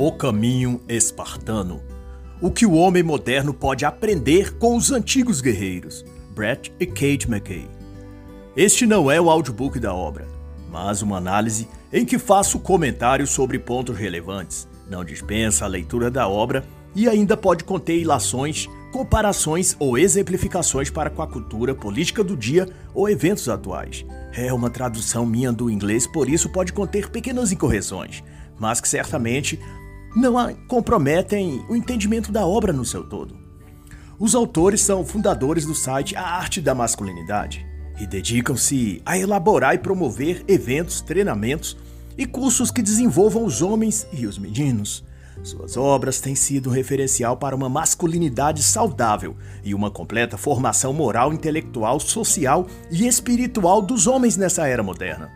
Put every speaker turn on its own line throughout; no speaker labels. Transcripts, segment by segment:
O Caminho Espartano. O que o homem moderno pode aprender com os antigos guerreiros. Brett e Kate McKay. Este não é o audiobook da obra, mas uma análise em que faço comentários sobre pontos relevantes. Não dispensa a leitura da obra e ainda pode conter ilações, comparações ou exemplificações para com a cultura política do dia ou eventos atuais. É uma tradução minha do inglês, por isso pode conter pequenas incorreções, mas que certamente não comprometem o entendimento da obra no seu todo. Os autores são fundadores do site A Arte da Masculinidade e dedicam-se a elaborar e promover eventos, treinamentos e cursos que desenvolvam os homens e os meninos. Suas obras têm sido um referencial para uma masculinidade saudável e uma completa formação moral, intelectual, social e espiritual dos homens nessa era moderna.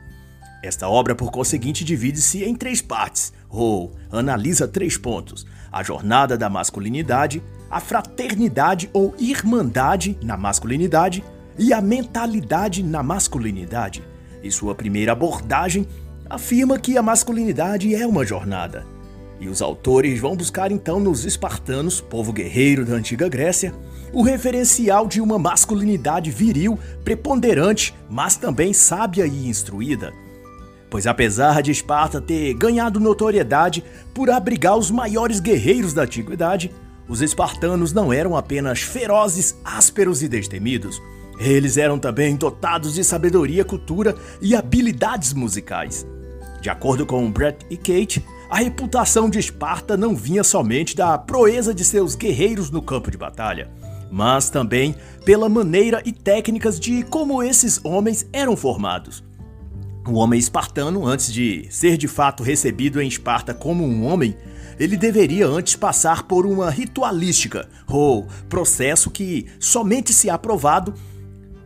Esta obra, por conseguinte, divide-se em três partes, ou analisa três pontos: a jornada da masculinidade, a fraternidade ou irmandade na masculinidade e a mentalidade na masculinidade. E sua primeira abordagem afirma que a masculinidade é uma jornada. E os autores vão buscar então nos espartanos, povo guerreiro da antiga Grécia, o referencial de uma masculinidade viril, preponderante, mas também sábia e instruída pois apesar de Esparta ter ganhado notoriedade por abrigar os maiores guerreiros da antiguidade, os espartanos não eram apenas ferozes, ásperos e destemidos. Eles eram também dotados de sabedoria, cultura e habilidades musicais. De acordo com Brett e Kate, a reputação de Esparta não vinha somente da proeza de seus guerreiros no campo de batalha, mas também pela maneira e técnicas de como esses homens eram formados. O homem espartano, antes de ser de fato recebido em Esparta como um homem, ele deveria antes passar por uma ritualística, ou processo que, somente se aprovado,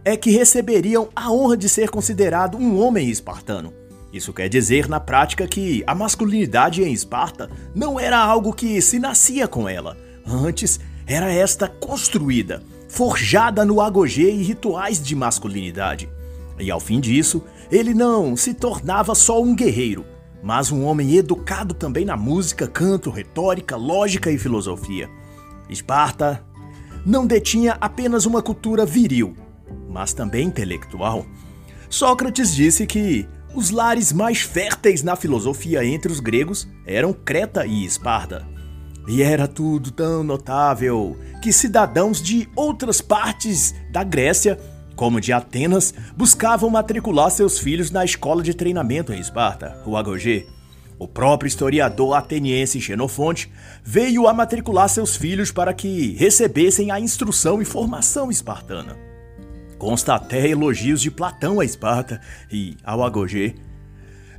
é que receberiam a honra de ser considerado um homem espartano. Isso quer dizer, na prática, que a masculinidade em Esparta não era algo que se nascia com ela. Antes, era esta construída, forjada no agogê e rituais de masculinidade. E ao fim disso, ele não se tornava só um guerreiro, mas um homem educado também na música, canto, retórica, lógica e filosofia. Esparta não detinha apenas uma cultura viril, mas também intelectual. Sócrates disse que os lares mais férteis na filosofia entre os gregos eram Creta e Esparta. E era tudo tão notável que cidadãos de outras partes da Grécia como de Atenas, buscavam matricular seus filhos na escola de treinamento em Esparta, o Agogê. O próprio historiador ateniense Xenofonte veio a matricular seus filhos para que recebessem a instrução e formação espartana. Consta até elogios de Platão a Esparta e ao Agogê.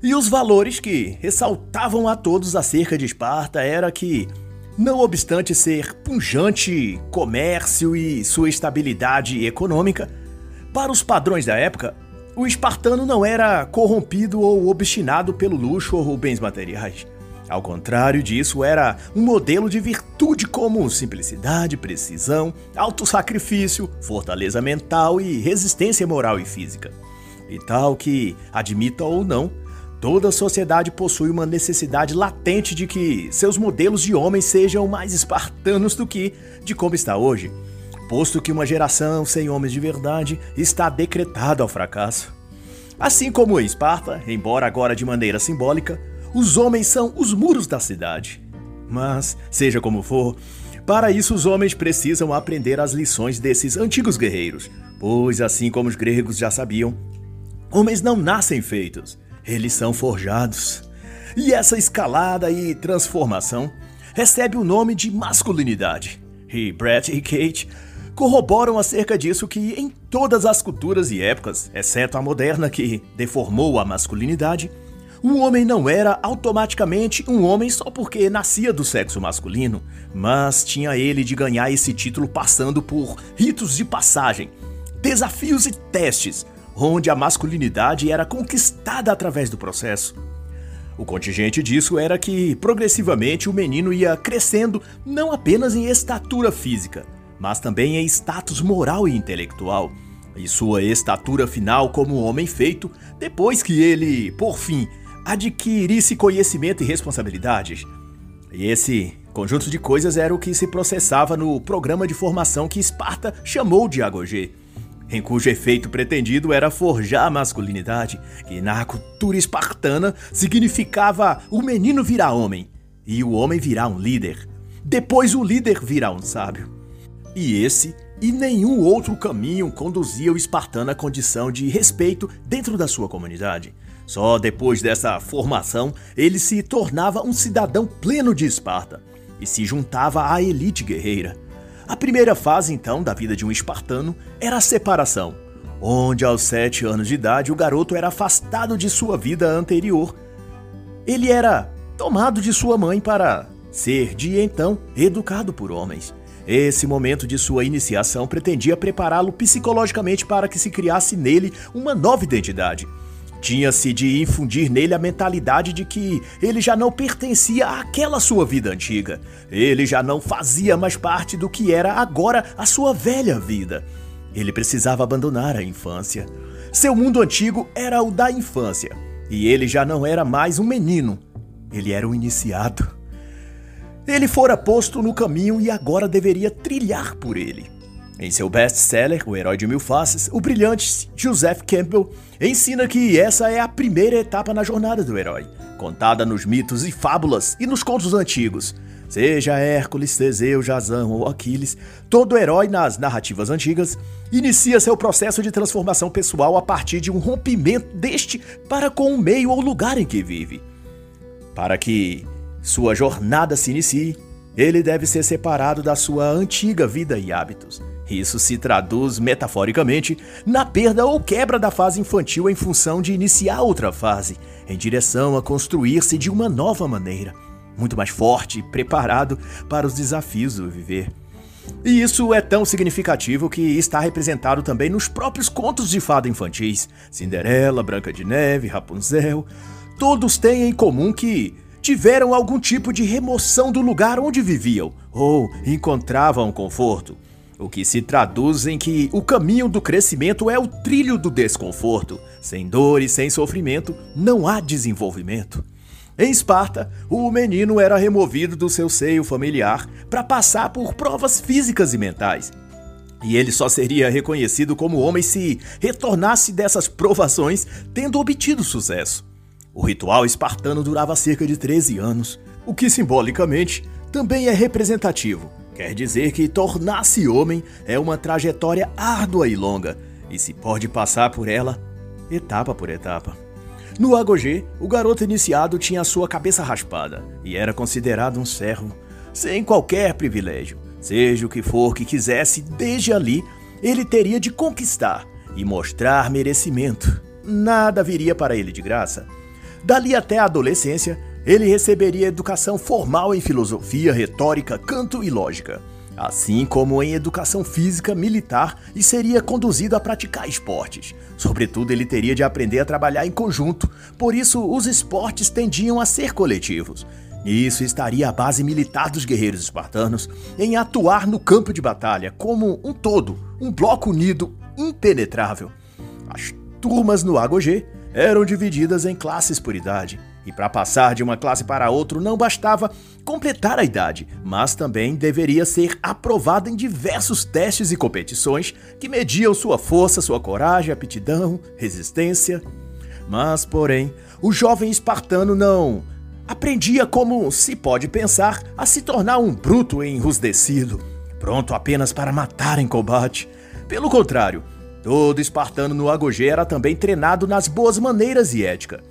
E os valores que ressaltavam a todos acerca de Esparta era que, não obstante ser punjante comércio e sua estabilidade econômica, para os padrões da época, o espartano não era corrompido ou obstinado pelo luxo ou bens materiais. Ao contrário disso, era um modelo de virtude como simplicidade, precisão, autossacrifício, fortaleza mental e resistência moral e física. E tal que, admita ou não, toda sociedade possui uma necessidade latente de que seus modelos de homens sejam mais espartanos do que de como está hoje posto que uma geração sem homens de verdade está decretada ao fracasso. Assim como em Esparta, embora agora de maneira simbólica, os homens são os muros da cidade. Mas, seja como for, para isso os homens precisam aprender as lições desses antigos guerreiros, pois, assim como os gregos já sabiam, homens não nascem feitos, eles são forjados. E essa escalada e transformação recebe o nome de masculinidade. E Brett e Kate corroboram acerca disso que em todas as culturas e épocas, exceto a moderna que deformou a masculinidade, o homem não era automaticamente um homem só porque nascia do sexo masculino, mas tinha ele de ganhar esse título passando por ritos de passagem, desafios e testes, onde a masculinidade era conquistada através do processo. O contingente disso era que, progressivamente, o menino ia crescendo não apenas em estatura física, mas também em status moral e intelectual, e sua estatura final como homem feito depois que ele, por fim, adquirisse conhecimento e responsabilidades. E esse conjunto de coisas era o que se processava no programa de formação que Esparta chamou de Agogê, em cujo efeito pretendido era forjar a masculinidade, que na cultura espartana significava o menino virar homem e o homem virar um líder. Depois o líder virar um sábio. E esse e nenhum outro caminho conduzia o espartano à condição de respeito dentro da sua comunidade. Só depois dessa formação ele se tornava um cidadão pleno de Esparta e se juntava à elite guerreira. A primeira fase, então, da vida de um espartano era a separação, onde aos sete anos de idade o garoto era afastado de sua vida anterior. Ele era tomado de sua mãe para ser, de então, educado por homens. Esse momento de sua iniciação pretendia prepará-lo psicologicamente para que se criasse nele uma nova identidade. Tinha-se de infundir nele a mentalidade de que ele já não pertencia àquela sua vida antiga. Ele já não fazia mais parte do que era agora a sua velha vida. Ele precisava abandonar a infância. Seu mundo antigo era o da infância. E ele já não era mais um menino. Ele era um iniciado. Ele fora posto no caminho e agora deveria trilhar por ele. Em seu best-seller, O Herói de Mil Faces, o brilhante Joseph Campbell ensina que essa é a primeira etapa na jornada do herói, contada nos mitos e fábulas e nos contos antigos. Seja Hércules, Teseu, Jazão ou Aquiles, todo herói nas narrativas antigas inicia seu processo de transformação pessoal a partir de um rompimento deste para com o meio ou lugar em que vive. Para que sua jornada se inicie, ele deve ser separado da sua antiga vida e hábitos. Isso se traduz, metaforicamente, na perda ou quebra da fase infantil em função de iniciar outra fase, em direção a construir-se de uma nova maneira, muito mais forte e preparado para os desafios do viver. E isso é tão significativo que está representado também nos próprios contos de fada infantis. Cinderela, Branca de Neve, Rapunzel. Todos têm em comum que tiveram algum tipo de remoção do lugar onde viviam ou encontravam conforto. O que se traduz em que o caminho do crescimento é o trilho do desconforto. Sem dor e sem sofrimento, não há desenvolvimento. Em Esparta, o menino era removido do seu seio familiar para passar por provas físicas e mentais. E ele só seria reconhecido como homem se retornasse dessas provações tendo obtido sucesso. O ritual espartano durava cerca de 13 anos, o que simbolicamente também é representativo. Quer dizer que tornar-se homem é uma trajetória árdua e longa, e se pode passar por ela etapa por etapa. No Agogê, o garoto iniciado tinha sua cabeça raspada e era considerado um servo, sem qualquer privilégio. Seja o que for que quisesse, desde ali, ele teria de conquistar e mostrar merecimento. Nada viria para ele de graça. Dali até a adolescência, ele receberia educação formal em filosofia, retórica, canto e lógica, assim como em educação física, militar e seria conduzido a praticar esportes. Sobretudo, ele teria de aprender a trabalhar em conjunto, por isso, os esportes tendiam a ser coletivos. Nisso estaria a base militar dos guerreiros espartanos em atuar no campo de batalha como um todo, um bloco unido, impenetrável. As turmas no Agogê eram divididas em classes por idade, e para passar de uma classe para outra não bastava completar a idade, mas também deveria ser aprovada em diversos testes e competições que mediam sua força, sua coragem, aptidão, resistência. Mas, porém, o jovem espartano não aprendia como se pode pensar a se tornar um bruto enrusdecido, pronto apenas para matar em combate. Pelo contrário, Todo espartano no Agogê era também treinado nas boas maneiras e ética.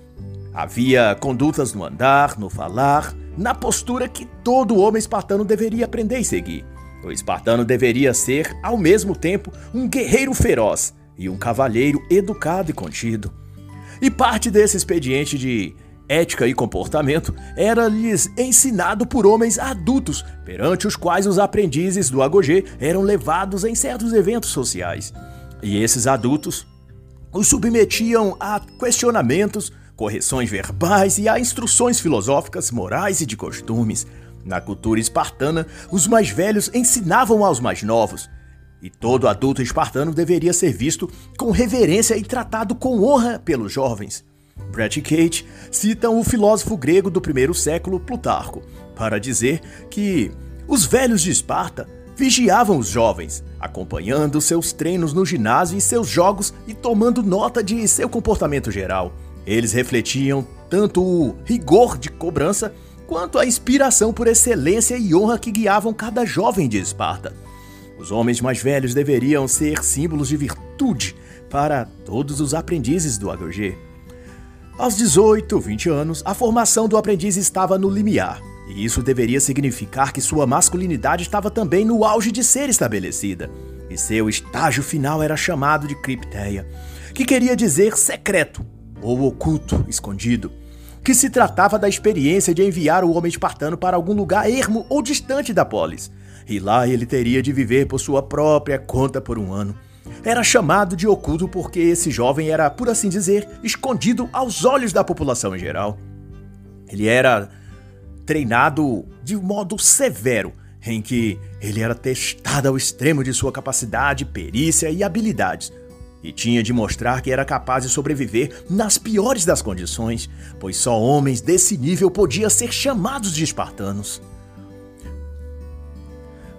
Havia condutas no andar, no falar, na postura que todo homem espartano deveria aprender e seguir. O espartano deveria ser, ao mesmo tempo, um guerreiro feroz e um cavalheiro educado e contido. E parte desse expediente de ética e comportamento era-lhes ensinado por homens adultos, perante os quais os aprendizes do Agogê eram levados em certos eventos sociais. E esses adultos os submetiam a questionamentos, correções verbais e a instruções filosóficas, morais e de costumes. Na cultura espartana, os mais velhos ensinavam aos mais novos, e todo adulto espartano deveria ser visto com reverência e tratado com honra pelos jovens. Brett e Kate citam o filósofo grego do primeiro século, Plutarco, para dizer que os velhos de Esparta vigiavam os jovens, acompanhando seus treinos no ginásio e seus jogos e tomando nota de seu comportamento geral. Eles refletiam tanto o rigor de cobrança quanto a inspiração por excelência e honra que guiavam cada jovem de Esparta. Os homens mais velhos deveriam ser símbolos de virtude para todos os aprendizes do HG. Aos 18, 20 anos, a formação do aprendiz estava no limiar, e isso deveria significar que sua masculinidade estava também no auge de ser estabelecida, e seu estágio final era chamado de cripteia, que queria dizer secreto ou oculto, escondido que se tratava da experiência de enviar o homem espartano para algum lugar ermo ou distante da polis, e lá ele teria de viver por sua própria conta por um ano. Era chamado de oculto porque esse jovem era, por assim dizer, escondido aos olhos da população em geral. Ele era treinado de modo severo, em que ele era testado ao extremo de sua capacidade, perícia e habilidades, e tinha de mostrar que era capaz de sobreviver nas piores das condições, pois só homens desse nível podiam ser chamados de espartanos.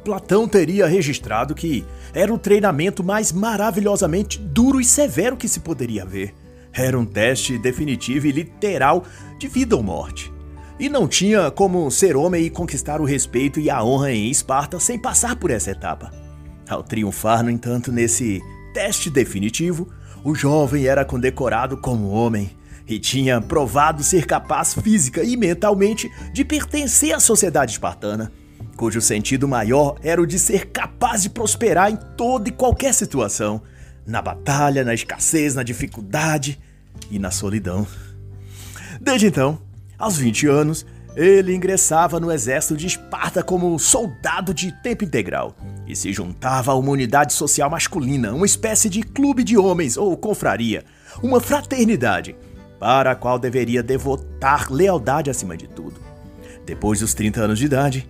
Platão teria registrado que era o treinamento mais maravilhosamente duro e severo que se poderia ver. Era um teste definitivo e literal de vida ou morte. E não tinha como ser homem e conquistar o respeito e a honra em Esparta sem passar por essa etapa. Ao triunfar, no entanto, nesse teste definitivo, o jovem era condecorado como homem e tinha provado ser capaz física e mentalmente de pertencer à sociedade espartana cujo sentido maior era o de ser capaz de prosperar em toda e qualquer situação, na batalha, na escassez, na dificuldade e na solidão. Desde então, aos 20 anos, ele ingressava no exército de Esparta como soldado de tempo integral e se juntava a uma unidade social masculina, uma espécie de clube de homens ou confraria, uma fraternidade, para a qual deveria devotar lealdade acima de tudo. Depois dos 30 anos de idade,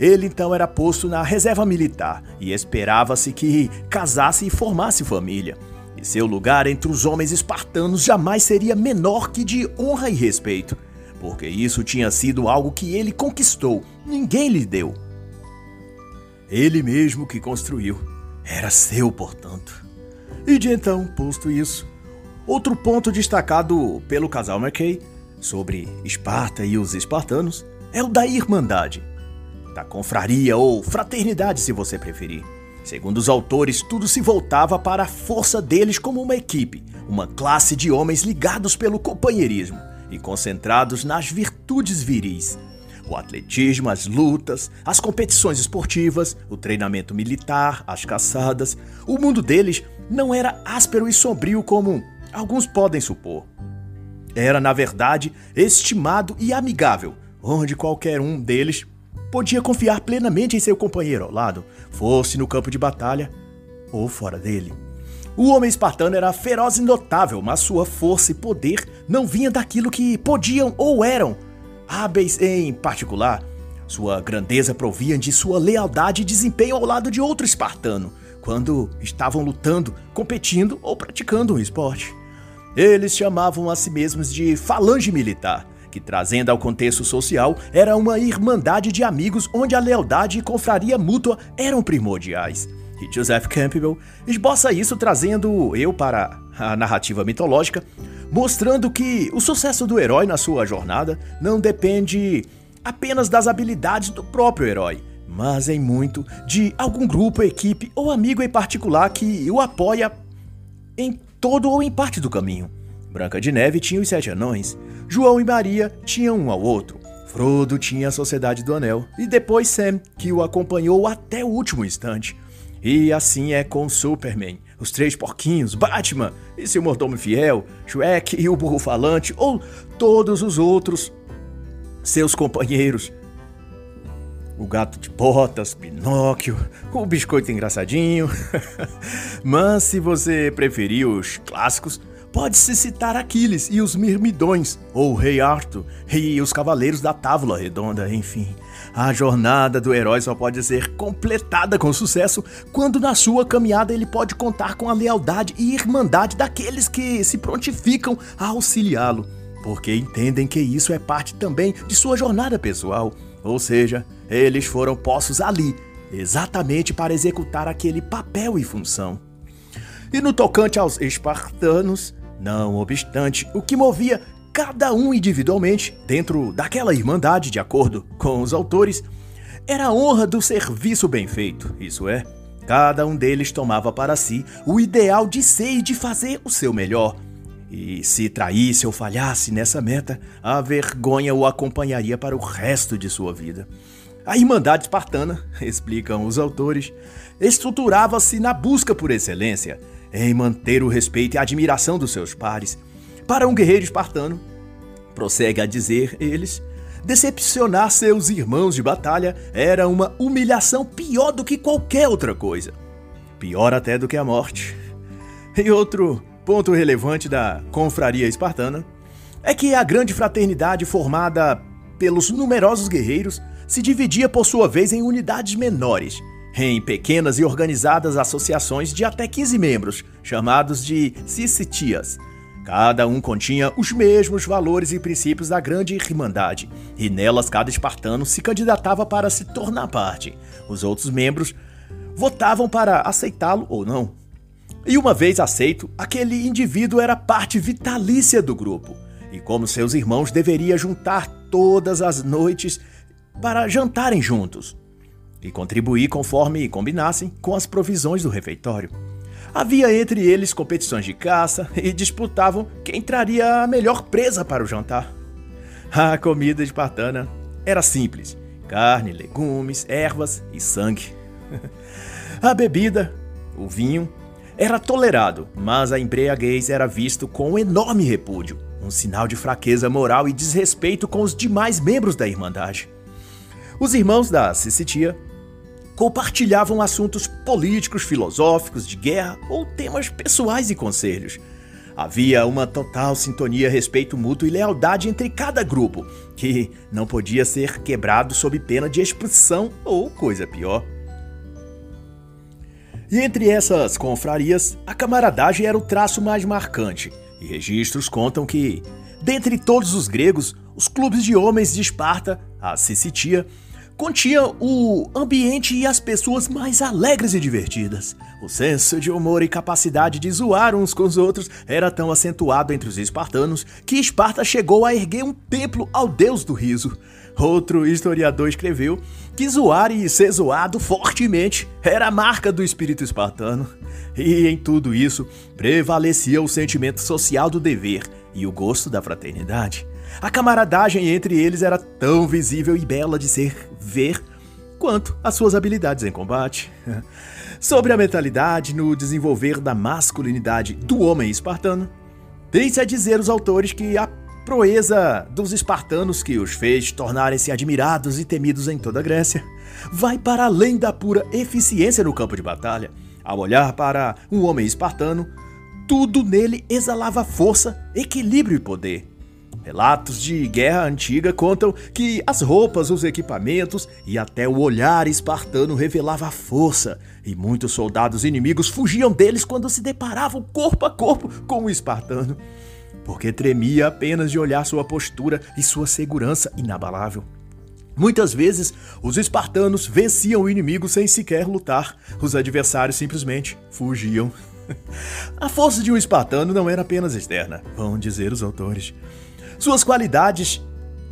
ele então era posto na reserva militar e esperava-se que casasse e formasse família. E seu lugar entre os homens espartanos jamais seria menor que de honra e respeito, porque isso tinha sido algo que ele conquistou, ninguém lhe deu. Ele mesmo que construiu. Era seu, portanto. E de então, posto isso, outro ponto destacado pelo casal McKay sobre Esparta e os espartanos é o da irmandade da confraria ou fraternidade, se você preferir. Segundo os autores, tudo se voltava para a força deles como uma equipe, uma classe de homens ligados pelo companheirismo e concentrados nas virtudes viris. O atletismo, as lutas, as competições esportivas, o treinamento militar, as caçadas. O mundo deles não era áspero e sombrio como alguns podem supor. Era, na verdade, estimado e amigável, onde qualquer um deles podia confiar plenamente em seu companheiro ao lado, fosse no campo de batalha ou fora dele. O homem espartano era feroz e notável, mas sua força e poder não vinha daquilo que podiam ou eram hábeis em particular. Sua grandeza provia de sua lealdade e desempenho ao lado de outro espartano, quando estavam lutando, competindo ou praticando um esporte. Eles chamavam a si mesmos de falange militar que, trazendo ao contexto social, era uma irmandade de amigos onde a lealdade e confraria mútua eram primordiais. E Joseph Campbell esboça isso trazendo eu para a narrativa mitológica, mostrando que o sucesso do herói na sua jornada não depende apenas das habilidades do próprio herói, mas em muito de algum grupo, equipe ou amigo em particular que o apoia em todo ou em parte do caminho. Branca de Neve tinha os sete anões, João e Maria tinham um ao outro. Frodo tinha a Sociedade do Anel e depois Sam, que o acompanhou até o último instante. E assim é com Superman, os três porquinhos, Batman e seu mordomo fiel, Shrek e o burro falante, ou todos os outros seus companheiros. O gato de botas, Pinóquio, o biscoito engraçadinho. Mas se você preferir os clássicos, pode-se citar Aquiles e os Mirmidões, ou o Rei Arthur e os Cavaleiros da Távola Redonda, enfim. A jornada do herói só pode ser completada com sucesso quando na sua caminhada ele pode contar com a lealdade e irmandade daqueles que se prontificam a auxiliá-lo, porque entendem que isso é parte também de sua jornada pessoal. Ou seja, eles foram postos ali exatamente para executar aquele papel e função. E no tocante aos espartanos, não obstante, o que movia cada um individualmente dentro daquela irmandade, de acordo com os autores, era a honra do serviço bem feito, isso é, cada um deles tomava para si o ideal de ser e de fazer o seu melhor. E se traísse ou falhasse nessa meta, a vergonha o acompanharia para o resto de sua vida. A Irmandade Espartana, explicam os autores, estruturava-se na busca por excelência, em manter o respeito e a admiração dos seus pares. Para um guerreiro espartano, prossegue a dizer eles, decepcionar seus irmãos de batalha era uma humilhação pior do que qualquer outra coisa. Pior até do que a morte. E outro ponto relevante da confraria espartana é que a grande fraternidade formada pelos numerosos guerreiros se dividia por sua vez em unidades menores, em pequenas e organizadas associações de até 15 membros, chamados de Cicitias. Cada um continha os mesmos valores e princípios da grande irmandade, e nelas cada espartano se candidatava para se tornar parte. Os outros membros votavam para aceitá-lo ou não. E uma vez aceito, aquele indivíduo era parte vitalícia do grupo, e como seus irmãos deveria juntar todas as noites para jantarem juntos e contribuir conforme combinassem com as provisões do refeitório. Havia entre eles competições de caça e disputavam quem traria a melhor presa para o jantar. A comida espartana era simples: carne, legumes, ervas e sangue. A bebida, o vinho, era tolerado, mas a embriaguez era visto com enorme repúdio, um sinal de fraqueza moral e desrespeito com os demais membros da Irmandade. Os irmãos da Cicitia compartilhavam assuntos políticos, filosóficos, de guerra ou temas pessoais e conselhos. Havia uma total sintonia, respeito mútuo e lealdade entre cada grupo, que não podia ser quebrado sob pena de expulsão ou coisa pior. E entre essas confrarias, a camaradagem era o traço mais marcante, e registros contam que, dentre todos os gregos, os clubes de homens de Esparta, a Cicitia, continha o ambiente e as pessoas mais alegres e divertidas. O senso de humor e capacidade de zoar uns com os outros era tão acentuado entre os espartanos que Esparta chegou a erguer um templo ao deus do riso. Outro historiador escreveu que zoar e ser zoado fortemente era a marca do espírito espartano. E em tudo isso prevalecia o sentimento social do dever e o gosto da fraternidade. A camaradagem entre eles era tão visível e bela de ser ver quanto as suas habilidades em combate. Sobre a mentalidade no desenvolver da masculinidade do homem espartano, tem-se a dizer os autores que a proeza dos espartanos que os fez tornarem-se admirados e temidos em toda a Grécia vai para além da pura eficiência no campo de batalha. Ao olhar para um homem espartano, tudo nele exalava força, equilíbrio e poder. Relatos de guerra antiga contam que as roupas, os equipamentos e até o olhar espartano revelava força, e muitos soldados inimigos fugiam deles quando se deparavam corpo a corpo com o espartano, porque tremia apenas de olhar sua postura e sua segurança inabalável. Muitas vezes, os espartanos venciam o inimigo sem sequer lutar, os adversários simplesmente fugiam. A força de um espartano não era apenas externa, vão dizer os autores. Suas qualidades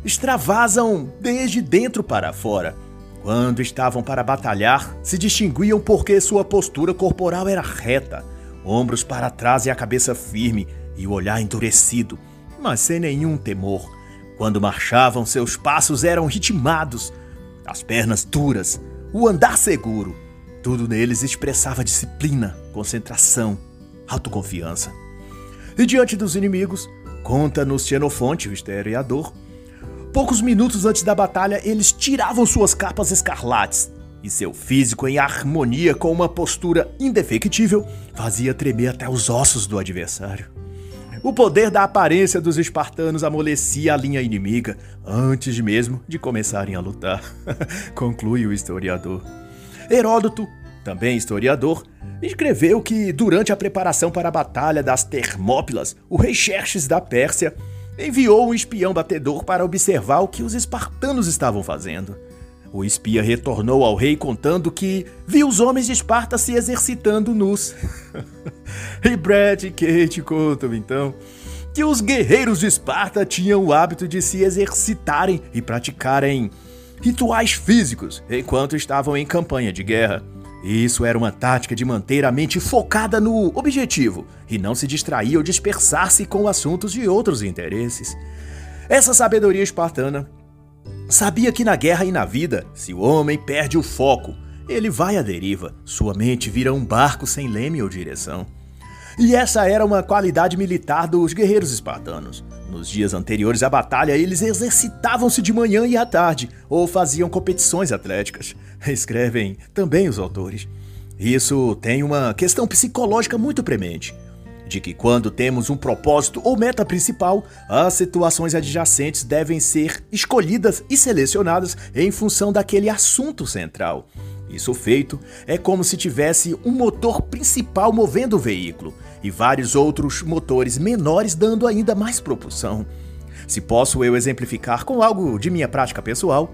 extravasam desde dentro para fora. Quando estavam para batalhar, se distinguiam porque sua postura corporal era reta, ombros para trás e a cabeça firme e o olhar endurecido, mas sem nenhum temor. Quando marchavam, seus passos eram ritmados, as pernas duras, o andar seguro. Tudo neles expressava disciplina, concentração, autoconfiança. E diante dos inimigos, Conta-nos Xenofonte, o historiador. Poucos minutos antes da batalha, eles tiravam suas capas escarlates, e seu físico, em harmonia com uma postura indefectível, fazia tremer até os ossos do adversário. O poder da aparência dos espartanos amolecia a linha inimiga antes mesmo de começarem a lutar, conclui o historiador. Heródoto, também historiador, escreveu que durante a preparação para a batalha das Termópilas, o rei Xerxes da Pérsia enviou um espião batedor para observar o que os espartanos estavam fazendo. O espia retornou ao rei contando que viu os homens de Esparta se exercitando nus. e Brett e Kate contam então que os guerreiros de Esparta tinham o hábito de se exercitarem e praticarem rituais físicos enquanto estavam em campanha de guerra. Isso era uma tática de manter a mente focada no objetivo e não se distrair ou dispersar-se com assuntos de outros interesses. Essa sabedoria espartana Sabia que na guerra e na vida, se o homem perde o foco, ele vai à deriva, sua mente vira um barco sem leme ou direção. E essa era uma qualidade militar dos guerreiros espartanos. Nos dias anteriores à batalha, eles exercitavam-se de manhã e à tarde, ou faziam competições atléticas. Escrevem também os autores. Isso tem uma questão psicológica muito premente de que quando temos um propósito ou meta principal, as situações adjacentes devem ser escolhidas e selecionadas em função daquele assunto central. Isso feito, é como se tivesse um motor principal movendo o veículo e vários outros motores menores dando ainda mais propulsão. Se posso eu exemplificar com algo de minha prática pessoal,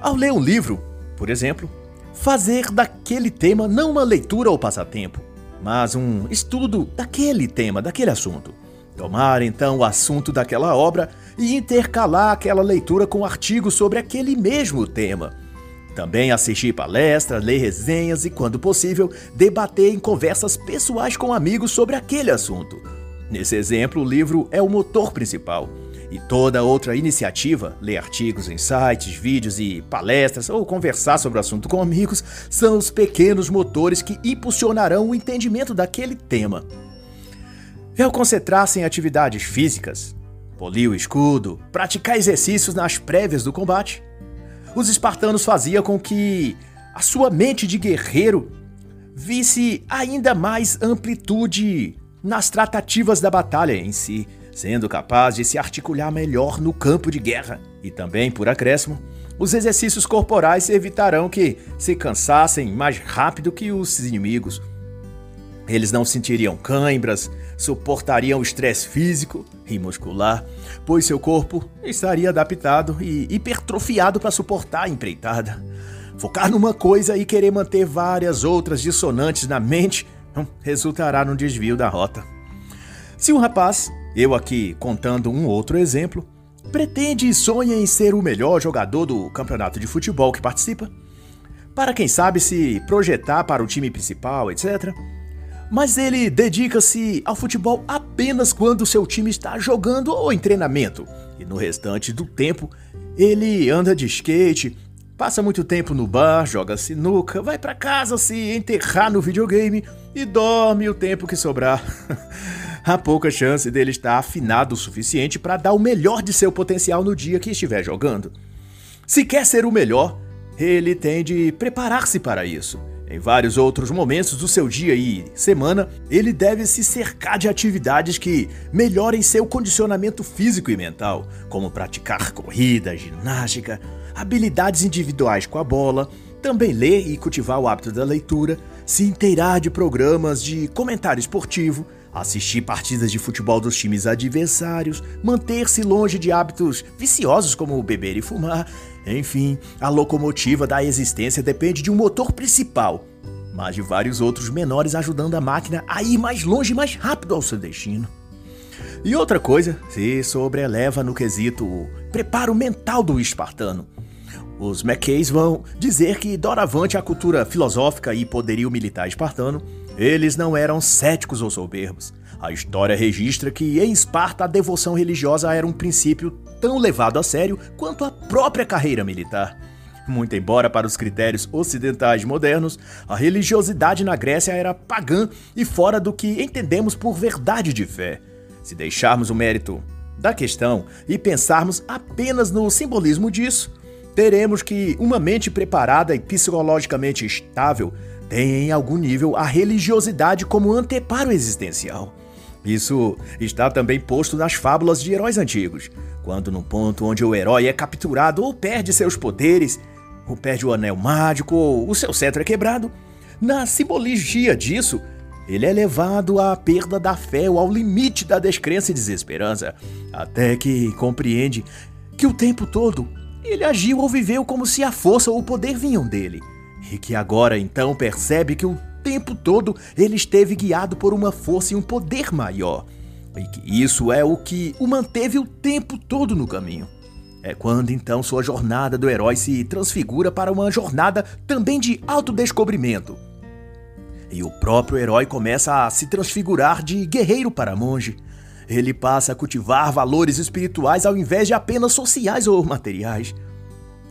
ao ler um livro, por exemplo, fazer daquele tema não uma leitura ou passatempo, mas um estudo daquele tema, daquele assunto. Tomar então o assunto daquela obra e intercalar aquela leitura com artigos sobre aquele mesmo tema. Também assistir palestras, ler resenhas e, quando possível, debater em conversas pessoais com amigos sobre aquele assunto. Nesse exemplo, o livro é o motor principal. E toda outra iniciativa, ler artigos em sites, vídeos e palestras ou conversar sobre o assunto com amigos, são os pequenos motores que impulsionarão o entendimento daquele tema. ao concentrar-se em atividades físicas, polir o escudo, praticar exercícios nas prévias do combate, os espartanos faziam com que a sua mente de guerreiro visse ainda mais amplitude nas tratativas da batalha em si sendo capaz de se articular melhor no campo de guerra. E também, por acréscimo, os exercícios corporais evitarão que se cansassem mais rápido que os inimigos. Eles não sentiriam cãibras, suportariam o estresse físico e muscular, pois seu corpo estaria adaptado e hipertrofiado para suportar a empreitada. Focar numa coisa e querer manter várias outras dissonantes na mente resultará num desvio da rota. Se um rapaz eu aqui contando um outro exemplo, pretende e sonha em ser o melhor jogador do campeonato de futebol que participa, para quem sabe se projetar para o time principal, etc. Mas ele dedica-se ao futebol apenas quando seu time está jogando ou em treinamento, e no restante do tempo ele anda de skate, passa muito tempo no bar, joga sinuca, vai para casa se enterrar no videogame e dorme o tempo que sobrar. há pouca chance dele estar afinado o suficiente para dar o melhor de seu potencial no dia que estiver jogando. Se quer ser o melhor, ele tem de preparar-se para isso. Em vários outros momentos do seu dia e semana, ele deve se cercar de atividades que melhorem seu condicionamento físico e mental, como praticar corrida, ginástica, habilidades individuais com a bola, também ler e cultivar o hábito da leitura, se inteirar de programas de comentário esportivo, assistir partidas de futebol dos times adversários, manter-se longe de hábitos viciosos como beber e fumar. Enfim, a locomotiva da existência depende de um motor principal, mas de vários outros menores ajudando a máquina a ir mais longe e mais rápido ao seu destino. E outra coisa se sobreleva no quesito preparo mental do espartano. Os McKays vão dizer que, doravante a cultura filosófica e poderio militar espartano, eles não eram céticos ou soberbos. A história registra que em Esparta a devoção religiosa era um princípio tão levado a sério quanto a própria carreira militar. Muito embora para os critérios ocidentais modernos, a religiosidade na Grécia era pagã e fora do que entendemos por verdade de fé. Se deixarmos o mérito da questão e pensarmos apenas no simbolismo disso, teremos que uma mente preparada e psicologicamente estável tem em algum nível a religiosidade como anteparo existencial. Isso está também posto nas fábulas de heróis antigos, quando num ponto onde o herói é capturado ou perde seus poderes, ou perde o anel mágico, ou o seu cetro é quebrado, na simbologia disso, ele é levado à perda da fé ou ao limite da descrença e desesperança, até que compreende que o tempo todo ele agiu ou viveu como se a força ou o poder vinham dele, e que agora então percebe que o tempo todo ele esteve guiado por uma força e um poder maior, e que isso é o que o manteve o tempo todo no caminho. É quando então sua jornada do herói se transfigura para uma jornada também de autodescobrimento. E o próprio herói começa a se transfigurar de guerreiro para monge. Ele passa a cultivar valores espirituais ao invés de apenas sociais ou materiais.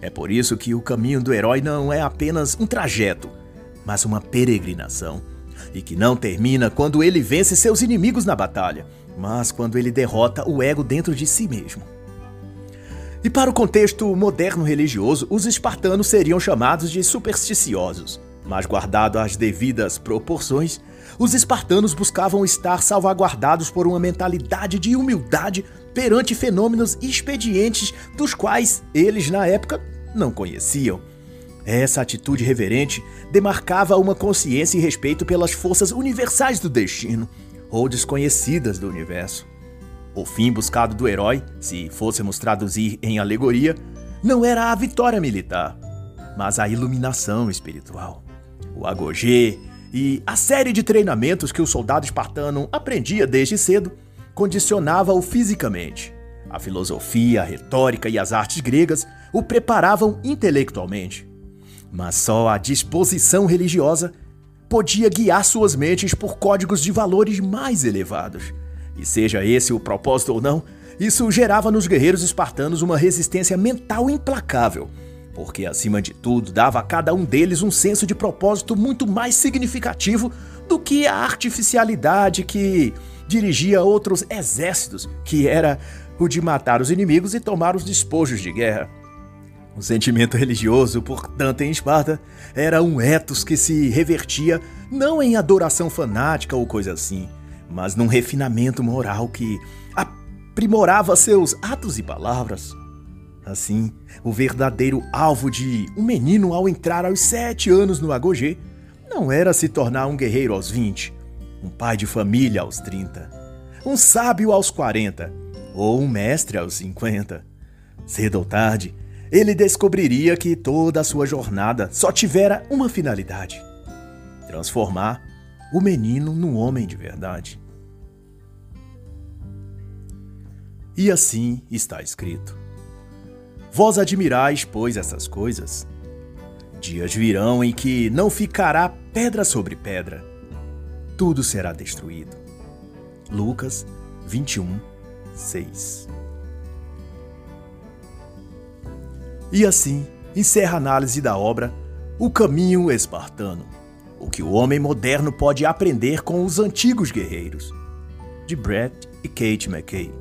É por isso que o caminho do herói não é apenas um trajeto, mas uma peregrinação. E que não termina quando ele vence seus inimigos na batalha, mas quando ele derrota o ego dentro de si mesmo. E para o contexto moderno religioso, os espartanos seriam chamados de supersticiosos. Mas guardado as devidas proporções, os espartanos buscavam estar salvaguardados por uma mentalidade de humildade perante fenômenos expedientes dos quais eles, na época, não conheciam. Essa atitude reverente demarcava uma consciência e respeito pelas forças universais do destino, ou desconhecidas do universo. O fim buscado do herói, se fôssemos traduzir em alegoria, não era a vitória militar, mas a iluminação espiritual. O agogê e a série de treinamentos que o soldado espartano aprendia desde cedo condicionava-o fisicamente. A filosofia, a retórica e as artes gregas o preparavam intelectualmente. Mas só a disposição religiosa podia guiar suas mentes por códigos de valores mais elevados e seja esse o propósito ou não, isso gerava nos guerreiros espartanos uma resistência mental implacável, porque acima de tudo dava a cada um deles um senso de propósito muito mais significativo do que a artificialidade que dirigia outros exércitos, que era o de matar os inimigos e tomar os despojos de guerra. O sentimento religioso, portanto, em Esparta, era um ethos que se revertia não em adoração fanática ou coisa assim, mas num refinamento moral que aprimorava seus atos e palavras. Assim, o verdadeiro alvo de um menino ao entrar aos sete anos no Agogê não era se tornar um guerreiro aos 20, um pai de família aos 30, um sábio aos 40 ou um mestre aos 50. Cedo ou tarde, ele descobriria que toda a sua jornada só tivera uma finalidade: transformar o menino num homem de verdade. E assim está escrito: Vós admirais, pois, essas coisas. Dias virão em que não ficará pedra sobre pedra, tudo será destruído. Lucas 21, 6. E assim encerra a análise da obra O Caminho Espartano o que o homem moderno pode aprender com os antigos guerreiros, de Brett e Kate McKay.